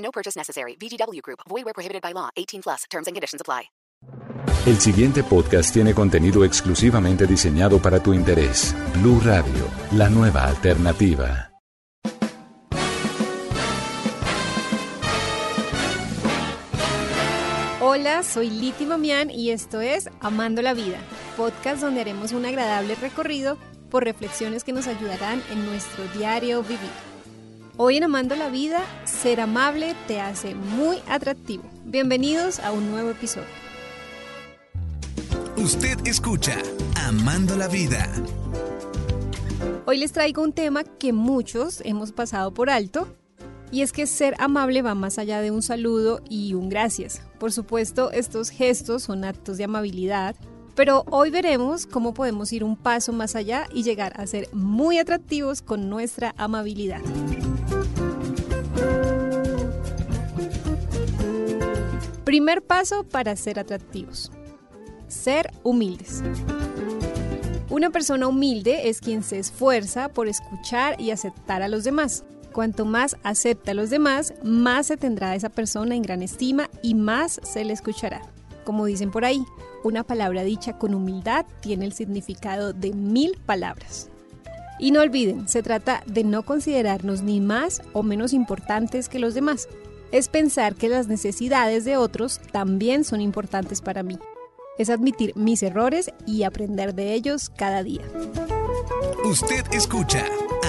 No purchase necessary. VGW Group. Void where prohibited by law. 18 plus. Terms and conditions apply. El siguiente podcast tiene contenido exclusivamente diseñado para tu interés. Blue Radio, la nueva alternativa. Hola, soy Liti Mamián y esto es Amando la Vida, podcast donde haremos un agradable recorrido por reflexiones que nos ayudarán en nuestro diario vivir. Hoy en Amando la Vida, ser amable te hace muy atractivo. Bienvenidos a un nuevo episodio. Usted escucha Amando la Vida. Hoy les traigo un tema que muchos hemos pasado por alto y es que ser amable va más allá de un saludo y un gracias. Por supuesto, estos gestos son actos de amabilidad, pero hoy veremos cómo podemos ir un paso más allá y llegar a ser muy atractivos con nuestra amabilidad. Primer paso para ser atractivos. Ser humildes. Una persona humilde es quien se esfuerza por escuchar y aceptar a los demás. Cuanto más acepta a los demás, más se tendrá a esa persona en gran estima y más se le escuchará. Como dicen por ahí, una palabra dicha con humildad tiene el significado de mil palabras. Y no olviden, se trata de no considerarnos ni más o menos importantes que los demás. Es pensar que las necesidades de otros también son importantes para mí. Es admitir mis errores y aprender de ellos cada día. Usted escucha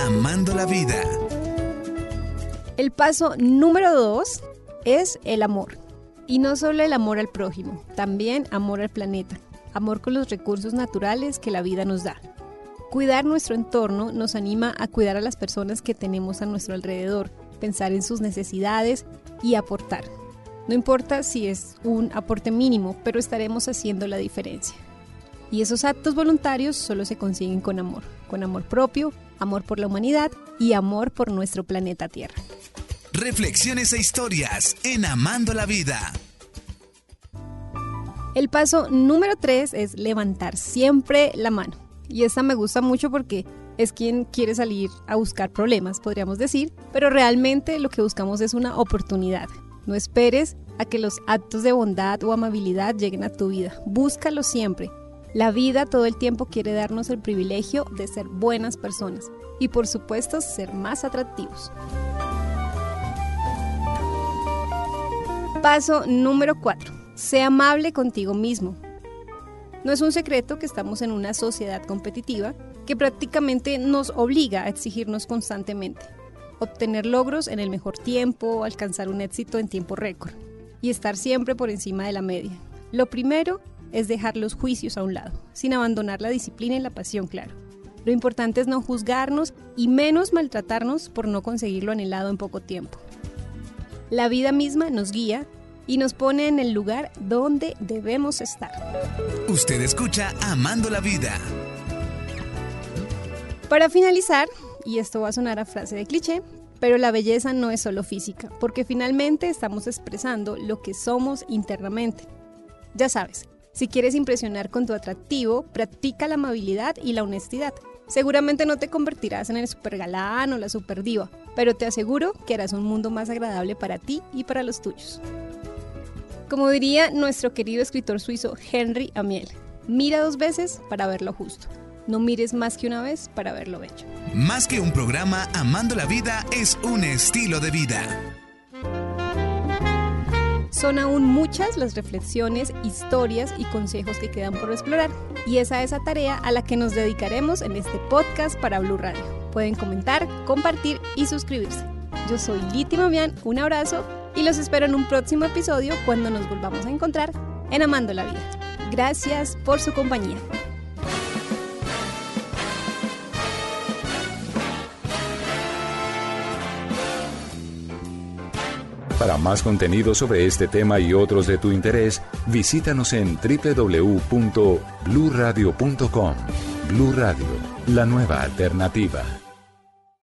Amando la Vida. El paso número dos es el amor. Y no solo el amor al prójimo, también amor al planeta, amor con los recursos naturales que la vida nos da. Cuidar nuestro entorno nos anima a cuidar a las personas que tenemos a nuestro alrededor, pensar en sus necesidades y aportar. No importa si es un aporte mínimo, pero estaremos haciendo la diferencia. Y esos actos voluntarios solo se consiguen con amor, con amor propio, amor por la humanidad y amor por nuestro planeta Tierra. Reflexiones e historias en Amando la Vida. El paso número 3 es levantar siempre la mano. Y esta me gusta mucho porque es quien quiere salir a buscar problemas, podríamos decir, pero realmente lo que buscamos es una oportunidad. No esperes a que los actos de bondad o amabilidad lleguen a tu vida. Búscalo siempre. La vida todo el tiempo quiere darnos el privilegio de ser buenas personas y por supuesto ser más atractivos. Paso número 4. Sé amable contigo mismo. No es un secreto que estamos en una sociedad competitiva que prácticamente nos obliga a exigirnos constantemente, obtener logros en el mejor tiempo, alcanzar un éxito en tiempo récord y estar siempre por encima de la media. Lo primero es dejar los juicios a un lado, sin abandonar la disciplina y la pasión, claro. Lo importante es no juzgarnos y menos maltratarnos por no conseguir lo anhelado en poco tiempo. La vida misma nos guía y nos pone en el lugar donde debemos estar. Usted escucha Amando la Vida. Para finalizar, y esto va a sonar a frase de cliché, pero la belleza no es solo física, porque finalmente estamos expresando lo que somos internamente. Ya sabes, si quieres impresionar con tu atractivo, practica la amabilidad y la honestidad. Seguramente no te convertirás en el super galán o la super diva, pero te aseguro que harás un mundo más agradable para ti y para los tuyos. Como diría nuestro querido escritor suizo Henry Amiel, mira dos veces para ver lo justo. No mires más que una vez para ver lo bello. Más que un programa, Amando la Vida es un estilo de vida. Son aún muchas las reflexiones, historias y consejos que quedan por explorar. Y esa es la tarea a la que nos dedicaremos en este podcast para Blue Radio. Pueden comentar, compartir y suscribirse. Yo soy Liti Mamián, un abrazo y los espero en un próximo episodio cuando nos volvamos a encontrar en Amando la Vida. Gracias por su compañía. Para más contenido sobre este tema y otros de tu interés, visítanos en www.bluradio.com. Blu Radio, la nueva alternativa.